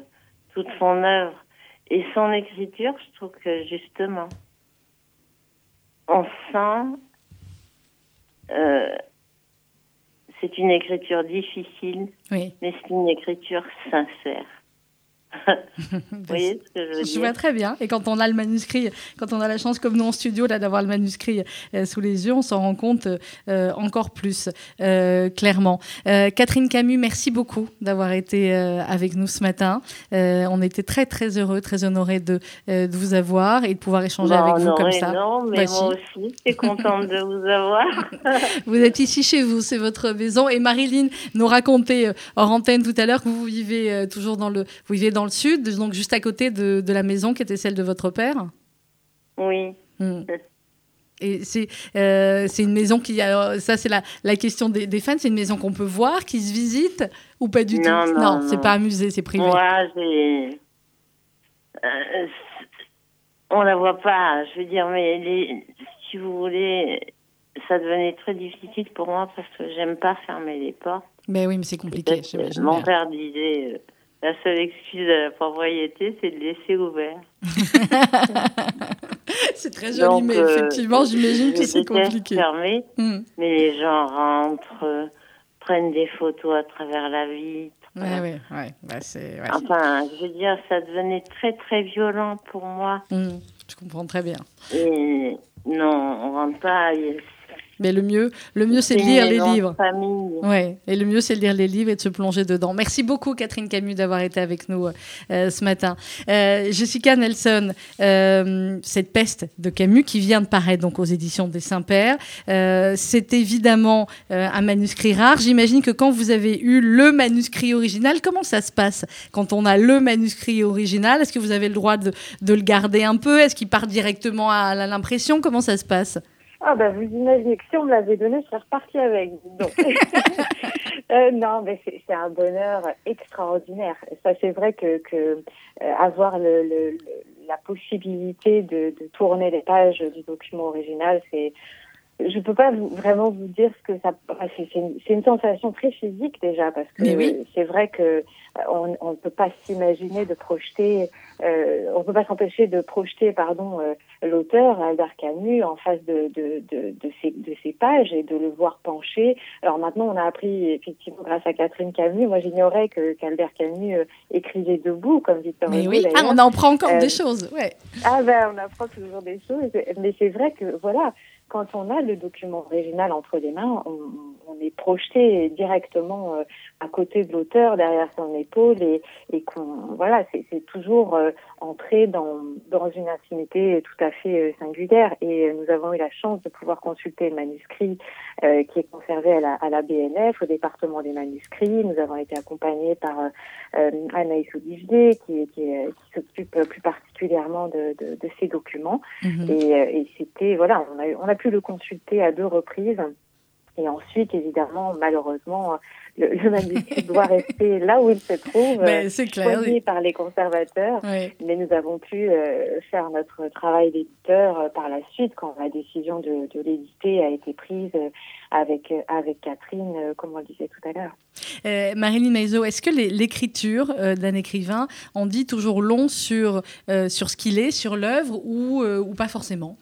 toute son œuvre. Et son écriture, je trouve que justement, on sent. Euh, c'est une écriture difficile, mais c'est une écriture sincère. Vous voyez ce que je veux dire Je vois très bien. Et quand on a le manuscrit, quand on a la chance, comme nous en studio, là, d'avoir le manuscrit euh, sous les yeux, on s'en rend compte euh, encore plus euh, clairement. Catherine Camus, merci beaucoup d'avoir été avec nous ce matin. on était très très heureux, très honorés de, de vous avoir et de pouvoir échanger avec vous comme ça. Non, mais moi aussi, je suis contente de vous avoir. vous êtes ici chez vous, c'est votre maison. Et Marilyn nous racontait hors antenne tout à l'heure que vous vivez toujours dans le, vous vivez dans le sud, donc juste à côté de, de la maison qui était celle de votre père Oui. Hmm. Et c'est euh, une maison qui a. Ça, c'est la, la question des, des fans. C'est une maison qu'on peut voir, qui se visite ou pas du tout? Non, non, c'est pas un musée, c'est privé. Moi, j'ai. Euh, on la voit pas. Je veux dire, mais les, si vous voulez, ça devenait très difficile pour moi parce que j'aime pas fermer les portes. Mais oui, mais c'est compliqué. Mon père disait euh, la seule excuse de la propriété, c'est de laisser ouvert. c'est très joli, mais euh, effectivement, j'imagine que c'est compliqué. Fermé, hmm. Mais les gens rentrent, euh, prennent des photos à travers la vitre. Oui, oui, ouais. Bah, ouais. Enfin, je veux dire, ça devenait très, très violent pour moi. Hmm. Je comprends très bien. Et non, on rentre pas. Mais le mieux, le mieux c'est de lire les livres. Ouais. Et le mieux c'est de lire les livres et de se plonger dedans. Merci beaucoup Catherine Camus d'avoir été avec nous euh, ce matin. Euh, Jessica Nelson, euh, cette peste de Camus qui vient de paraître donc aux éditions des Saint-Pères, c'est évidemment un manuscrit rare. J'imagine que quand vous avez eu le manuscrit original, comment ça se passe quand on a le manuscrit original? Est-ce que vous avez le droit de, de le garder un peu? Est-ce qu'il part directement à l'impression? Comment ça se passe? Ah ben vous imaginez que si on me l'avait donné, je serais repartie avec. Donc. euh, non, mais c'est un bonheur extraordinaire. Ça c'est vrai que, que euh, avoir le, le, la possibilité de, de, tourner les pages du document original, c'est je peux pas vraiment vous dire ce que ça. C'est une, une, sensation très physique déjà parce que c'est vrai que euh, on ne peut pas s'imaginer de projeter, euh, on peut pas s'empêcher de projeter, pardon, euh, l'auteur Albert Camus en face de de, de, de, ces, de ces pages et de le voir pencher. Alors maintenant, on a appris effectivement grâce à Catherine Camus. Moi, j'ignorais que qu'Albert Camus euh, écrivait debout comme Victor Mais Hugo. Oui, ah, on en prend encore des choses, ouais. Ah ben, on apprend toujours des choses, mais c'est vrai que voilà quand on a le document original entre les mains, on, on est projeté directement euh, à côté de l'auteur, derrière son épaule, et, et qu'on voilà, c'est toujours euh, entrer dans, dans une intimité tout à fait euh, singulière. Et nous avons eu la chance de pouvoir consulter le manuscrit qui est conservé à la, à la, BNF, au département des manuscrits. Nous avons été accompagnés par Anaïs Olivier, qui, qui, qui s'occupe plus particulièrement de, de, de ces documents. Et, et c'était voilà, on a, on a pu le consulter à deux reprises. Et ensuite, évidemment, malheureusement, le, le manuscrit doit rester là où il se trouve, Ben, c'est clair. choisi par les conservateurs. Mais nous avons pu euh, faire notre travail d'éditeur euh, par la suite quand la décision de, de l'éditer a été prise euh, avec, euh, avec Catherine, euh, comme on le disait tout à l'heure. Euh, Marilyn Maizo, est-ce que les- l'écriture euh, d'un écrivain en dit toujours long sur, euh, sur ce qu'il est, sur l'œuvre, ou, euh, ou pas forcément?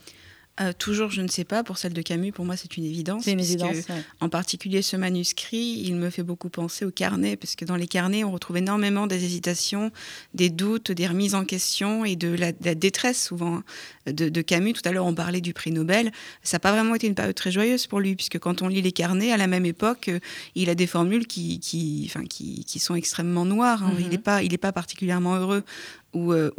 Euh, toujours, je ne sais pas. Pour celle de Camus, pour moi, c'est une évidence. C'est une évidence. ouais. En particulier, ce manuscrit, il me fait beaucoup penser aux carnets, parce que dans les carnets, on retrouve énormément des hésitations, des doutes, des remises en question et de la, de la détresse, souvent, hein, de, de Camus. Tout à l'heure, on parlait du prix Nobel. Ça n'a pas vraiment été une période très joyeuse pour lui, puisque quand on lit les carnets, à la même époque, euh, il a des formules qui, qui, enfin, qui, qui sont extrêmement noires. hein. Mhm. Il n'est pas, il est pas particulièrement heureux ou, euh,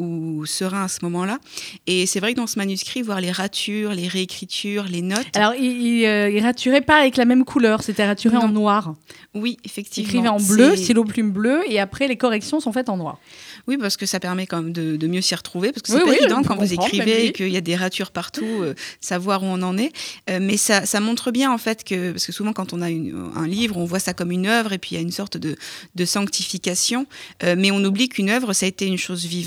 serein à ce moment-là. Et c'est vrai que dans ce manuscrit, voir les ratures, les réécritures, les notes. Alors, il, il, euh, il raturait pas avec la même couleur, c'était raturé en noir. oui, Il effectivement. écrivait en bleu, stylo plume bleu, et après, les corrections sont faites en noir. Oui, parce que ça permet quand même de, de mieux s'y retrouver, parce que Oui, c'est pas oui, évident quand vous écrivez et qu'il y a des ratures partout, euh, savoir où on en est. Euh, mais ça, ça montre bien en fait que, parce que souvent quand on a une- un livre, on voit ça comme une œuvre et puis il y a une sorte de, de sanctification, Euh, mais on oublie qu'une œuvre, ça a été une chose vivante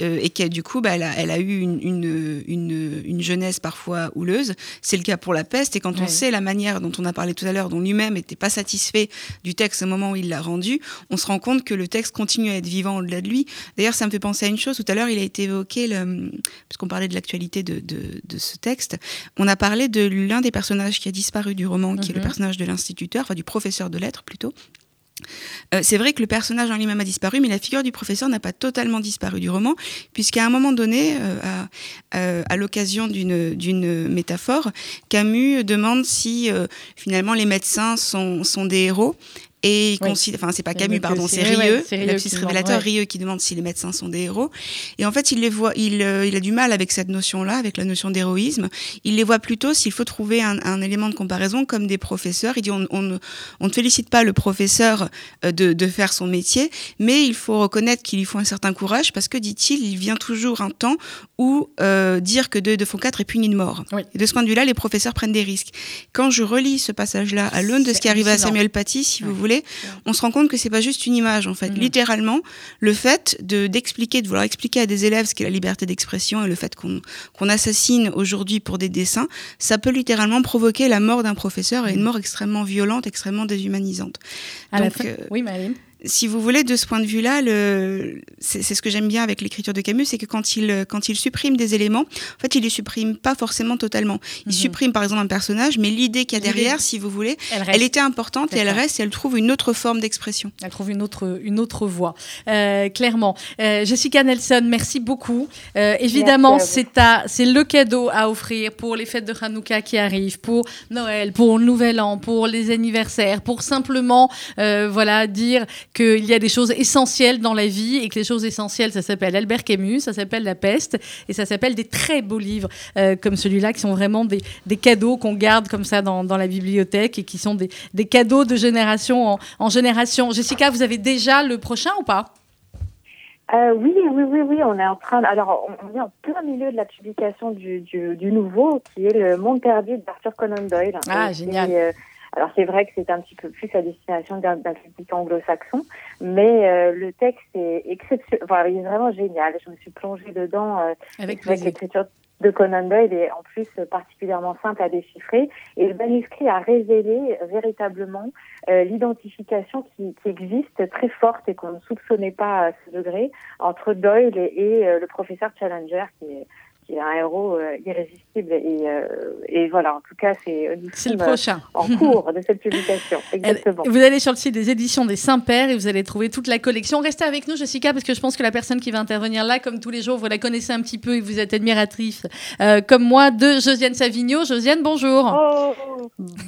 euh, et qu'elle du coup, bah, elle, a, elle a eu une, une, une, une jeunesse parfois houleuse. C'est le cas pour la peste et quand on sait la manière dont on a parlé tout à l'heure, dont lui-même n'était pas satisfait du texte au moment où il l'a rendu, on se rend compte que le texte continue à être vivant au-delà de lui. D'ailleurs, ça me fait penser à une chose. Tout à l'heure, il a été évoqué, le, parce qu'on parlait de l'actualité de, de, de ce texte, on a parlé de l'un des personnages qui a disparu du roman, qui est le Mhm. personnage de l'instituteur, enfin du professeur de lettres plutôt. Euh, c'est vrai que le personnage en lui-même a disparu, mais la figure du professeur n'a pas totalement disparu du roman, puisqu'à un moment donné, euh, à, euh, à l'occasion d'une métaphore, Camus demande si finalement les médecins sont des héros. Et il Oui. considère, enfin c'est pas Et Camus, donc, pardon, c'est- c'est ouais, Rieux, Rieux révélateur, ouais. Rieux qui demande si les médecins sont des héros. Et en fait, il les voit, il, euh, il a du mal avec cette notion-là, avec la notion d'héroïsme. Il les voit plutôt, s'il faut trouver un, un élément de comparaison, comme des professeurs. Il dit on, on, ne- on ne félicite pas le professeur euh, de, de faire son métier, mais il faut reconnaître qu'il lui faut un certain courage parce que, dit-il, il vient toujours un temps où euh, dire que 2 de font 4 est puni de mort. Oui. Et de ce point de vue-là, les professeurs prennent des risques. Quand je relis ce passage-là à l'aune de ce qui arrive à. Samuel Paty, si Ouais. vous voulez, on se rend compte que c'est pas juste une image en fait. Mhm. Littéralement, le fait de d'expliquer, de vouloir expliquer à des élèves ce qu'est la liberté d'expression et le fait qu'on qu'on assassine aujourd'hui pour des dessins, ça peut littéralement provoquer la mort d'un professeur et une mort extrêmement violente, extrêmement déshumanisante. À la Donc, fin- euh, Oui, Marilyn. Si vous voulez, de ce point de vue-là, le... c'est c'est ce que j'aime bien avec l'écriture de Camus, c'est que quand il, quand il supprime des éléments, en fait, il les supprime pas forcément totalement. Il Mhm. supprime par exemple un personnage, mais l'idée qu'il y a derrière, si vous voulez, Elle était importante et elle reste et elle trouve une autre forme d'expression. Elle trouve une autre, une autre voie, Euh, clairement. Euh, Jessica Nelson, merci beaucoup. Euh, évidemment, c'est le cadeau à offrir pour les fêtes de Hanouka qui arrivent, pour Noël, pour le Nouvel An, pour les anniversaires, pour simplement euh, voilà, dire qu'il y a des choses essentielles dans la vie et que les choses essentielles, ça s'appelle Albert Camus, ça s'appelle La Peste et ça s'appelle des très beaux livres euh, comme celui-là qui sont vraiment des, des cadeaux qu'on garde comme ça dans, dans la bibliothèque et qui sont des, des cadeaux de génération en, en génération. Jessica, vous avez déjà le prochain ou pas? Euh, oui, oui, oui, oui, on est en train. de- Alors, on est en plein milieu de la publication du, du, du nouveau, qui est le Monde perdu d'Arthur Conan Doyle. Ah, Et génial. euh, alors, c'est vrai que c'est un petit peu plus à destination d'un public anglo-saxon, mais euh, le texte est exceptionnel. Enfin, il est vraiment génial. Je me suis plongée dedans. euh, Avec l'écriture de Conan Doyle est en plus particulièrement simple à déchiffrer et le manuscrit a révélé véritablement euh, l'identification qui, qui existe très forte et qu'on ne soupçonnait pas à ce degré entre Doyle et, et, euh, le professeur Challenger qui est, qui est un héros euh, irrésistible et, euh, et voilà en tout cas c'est le sommes, euh, prochain. en cours de cette publication exactement. Vous allez sur le site des éditions des Saints-Pères et vous allez trouver toute la collection. Restez avec nous, Jessica, parce que je pense que la personne qui va intervenir là, comme tous les jours, vous la connaissez un petit peu et vous êtes admiratrice, euh, comme moi, de Josiane Savigno. Josiane, bonjour. Oh,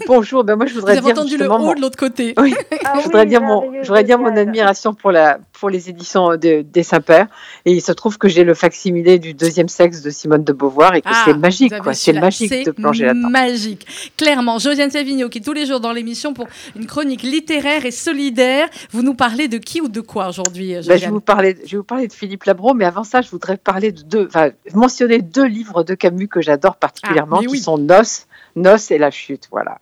Bonjour, ben moi je vous voudrais avez dire entendu le haut mon- de l'autre côté. Oui, ah je voudrais oui, dire mon, merveilleux, je voudrais dire mon génial. admiration pour la, pour les éditions de, des Saints-Pères. Et il se trouve que j'ai le facsimilé du deuxième sexe de Simone de Beauvoir et que Ah, c'est magique, quoi. C'est magique de plonger là-dedans. magique. Clairement, Josiane Savigno, qui est tous les jours dans l'émission pour une chronique littéraire et solidaire. Vous nous parlez de qui ou de quoi aujourd'hui, Ben, je, vous je vais vous parler de Philippe Labro, mais avant ça, je voudrais parler de deux, enfin, mentionner deux livres de Camus que j'adore particulièrement, Ah, qui sont Noces, Noces et La Chute, voilà.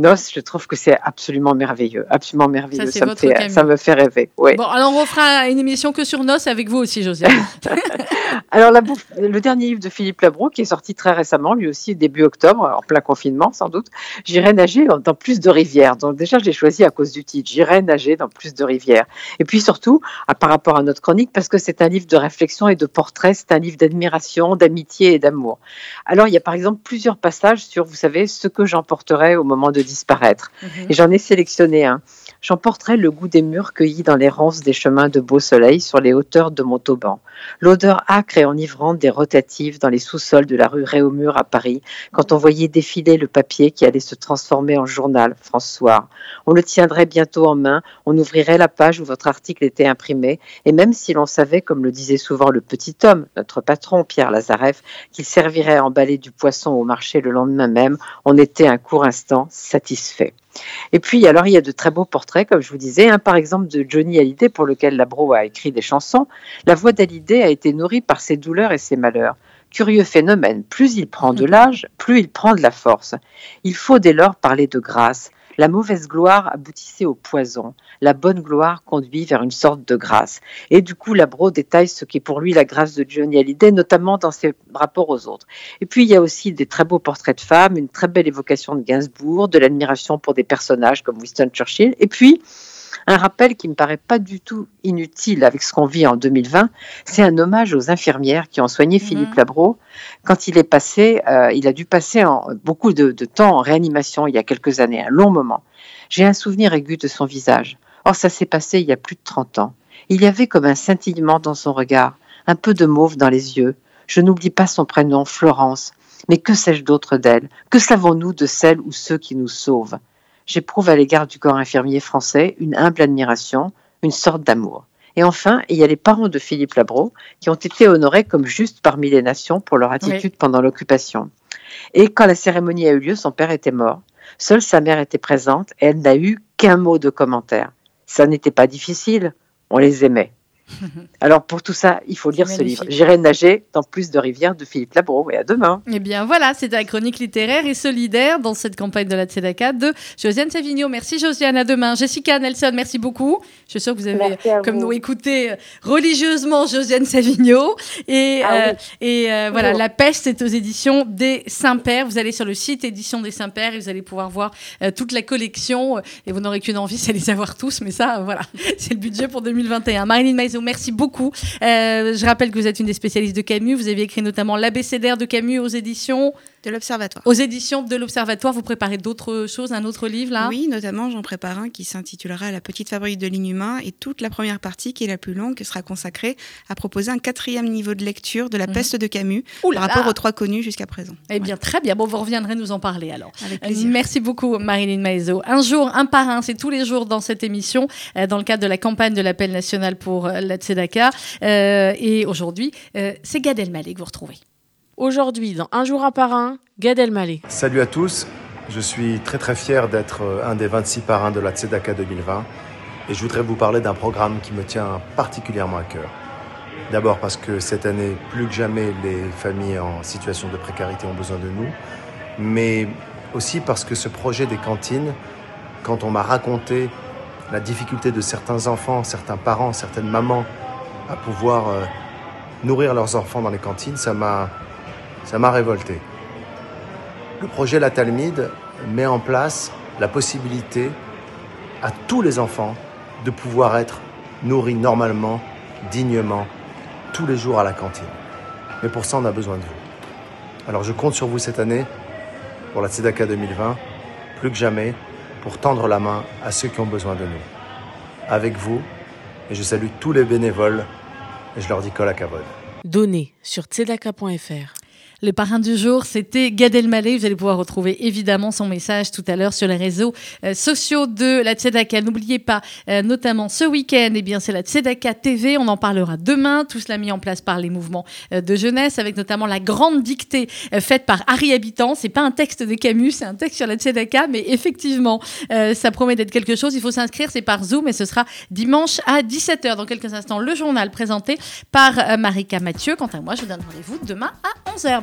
Noce, je trouve que c'est absolument merveilleux, absolument merveilleux. Ça, me, fait, ça me fait rêver. Ouais. Bon, alors on refera une émission que sur Noce avec vous aussi, Josiane. alors la le dernier livre de Philippe Labro, qui est sorti très récemment, lui aussi début octobre, en plein confinement sans doute, J'irai nager dans plus de rivières. Donc déjà, je l'ai choisi à cause du titre. J'irai nager dans plus de rivières. Et puis surtout, par rapport à notre chronique, parce que c'est un livre de réflexion et de portrait, c'est un livre d'admiration, d'amitié et d'amour. Alors il y a par exemple plusieurs passages sur, vous savez, ce que j'emporterai au moment de disparaître. Mhm. Et j'en ai sélectionné un. J'emporterai le goût des murs cueillis dans les ronces des chemins de beau soleil sur les hauteurs de Montauban. L'odeur âcre et enivrante des rotatives dans les sous-sols de la rue Réaumur à Paris, quand on voyait défiler le papier qui allait se transformer en journal, François. On le tiendrait bientôt en main, on ouvrirait la page où votre article était imprimé, et même si l'on savait, comme le disait souvent le petit homme, notre patron Pierre Lazareff, qu'il servirait à emballer du poisson au marché le lendemain même, on était un court instant satisfait. Et puis, alors, il y a de très beaux portraits, comme je vous disais, un par exemple de Johnny Hallyday, pour lequel Labro a écrit des chansons. La voix d'Hallyday a été nourrie par ses douleurs et ses malheurs. Curieux phénomène, plus il prend de l'âge, plus il prend de la force. Il faut dès lors parler de grâce, la mauvaise gloire aboutissait au poison. La bonne gloire conduit vers une sorte de grâce. Et du coup, Labro détaille ce qui est pour lui la grâce de Johnny Hallyday, notamment dans ses rapports aux autres. Et puis, il y a aussi des très beaux portraits de femmes, une très belle évocation de Gainsbourg, de l'admiration pour des personnages comme Winston Churchill. Et puis, un rappel qui me paraît pas du tout inutile avec ce qu'on vit en 2020, c'est un hommage aux infirmières qui ont soigné mhm. Philippe Labro quand il est passé, euh, il a dû passer en, beaucoup de, temps en réanimation il y a quelques années, un long moment. J'ai un souvenir aigu de son visage. Or, ça s'est passé il y a plus de 30 ans. Il y avait comme un scintillement dans son regard, un peu de mauve dans les yeux. Je n'oublie pas son prénom, Florence. Mais que sais-je d'autre d'elle? Que savons-nous de celle ou ceux qui nous sauvent? J'éprouve à l'égard du corps infirmier français une humble admiration, une sorte d'amour. Et enfin, il y a les parents de Philippe Labro qui ont été honorés comme justes parmi les nations pour leur attitude pendant l'occupation. Et quand la cérémonie a eu lieu, son père était mort. Seule sa mère était présente et elle n'a eu qu'un mot de commentaire. Ça n'était pas difficile, on les aimait. Alors pour tout ça, il faut lire ce livre. J'irai nager dans plus de rivières de Philippe Labro et à demain. Eh bien voilà, c'est la chronique littéraire et solidaire dans cette campagne de la Tzedaka de Josiane Savigno. Merci Josiane, à demain. Jessica Nelson, merci beaucoup. Je suis sûre que vous avez, comme nous, écouté euh, religieusement Josiane Savigno. Et, ah euh, et euh, voilà, La peste est aux éditions des Saint-Pères. Vous allez sur le site édition des Saint-Pères et vous allez pouvoir voir toute la collection. Et vous n'aurez qu'une envie, c'est les avoir tous. Mais ça, voilà, c'est le budget pour 2021. Marilyn Maison, merci beaucoup. Euh, je rappelle que vous êtes une des spécialistes de Camus. Vous avez écrit notamment l'abécédaire de Camus aux éditions de l'Observatoire. Aux éditions de l'Observatoire, vous préparez d'autres choses, un autre livre là? Oui, notamment j'en prépare un qui s'intitulera La petite fabrique de l'inhumain et toute la première partie, qui est la plus longue, qui sera consacrée à proposer un quatrième niveau de lecture de la mhm. peste de Camus par rapport aux trois connus jusqu'à présent. Eh bien, très bien. Bon, vous reviendrez nous en parler alors. Avec plaisir. merci beaucoup, Marilyn Maezo. Un jour, un par un, c'est tous les jours dans cette émission, euh, dans le cadre de la campagne de l'appel national pour euh, la Tzedaka. Euh, et aujourd'hui, c'est Gad Elmaleh que vous retrouvez. Aujourd'hui, dans Un jour un par un, Gad Elmaleh. Salut à tous, je suis très très fier d'être euh, un des 26 parrains de la Tzedaka 2020 et je voudrais vous parler d'un programme qui me tient particulièrement à cœur. D'abord parce que cette année, plus que jamais, les familles en situation de précarité ont besoin de nous, mais aussi parce que ce projet des cantines, quand on m'a raconté la difficulté de certains enfants, certains parents, certaines mamans à pouvoir euh, nourrir leurs enfants dans les cantines, ça m'a ça m'a révolté. Le projet La Talmide met en place la possibilité à tous les enfants de pouvoir être nourris normalement, dignement, tous les jours à la cantine. Mais pour ça, on a besoin de vous. Alors je compte sur vous cette année pour la Tzedaka 2020, plus que jamais, pour tendre la main à ceux qui ont besoin de nous. Avec vous, et je salue tous les bénévoles, et je leur dis Kol Kavod. Donnez sur tzedaka.fr. Le parrain du jour, c'était Gad Elmaleh. Vous allez pouvoir retrouver évidemment son message tout à l'heure sur les réseaux euh, sociaux de la Tzedaka. N'oubliez pas, euh, notamment ce week-end, eh bien c'est la Tzedaka TV. On en parlera demain. Tout cela mis en place par les mouvements euh, de jeunesse, avec notamment la grande dictée faite par Harry Habitant. C'est pas un texte de Camus, c'est un texte sur la Tzedaka, mais effectivement, ça promet d'être quelque chose. Il faut s'inscrire, c'est par Zoom et ce sera dimanche à 17h. Dans quelques instants, le journal présenté par Marika Mathieu. Quant à moi, je vous donne rendez-vous demain à 11h.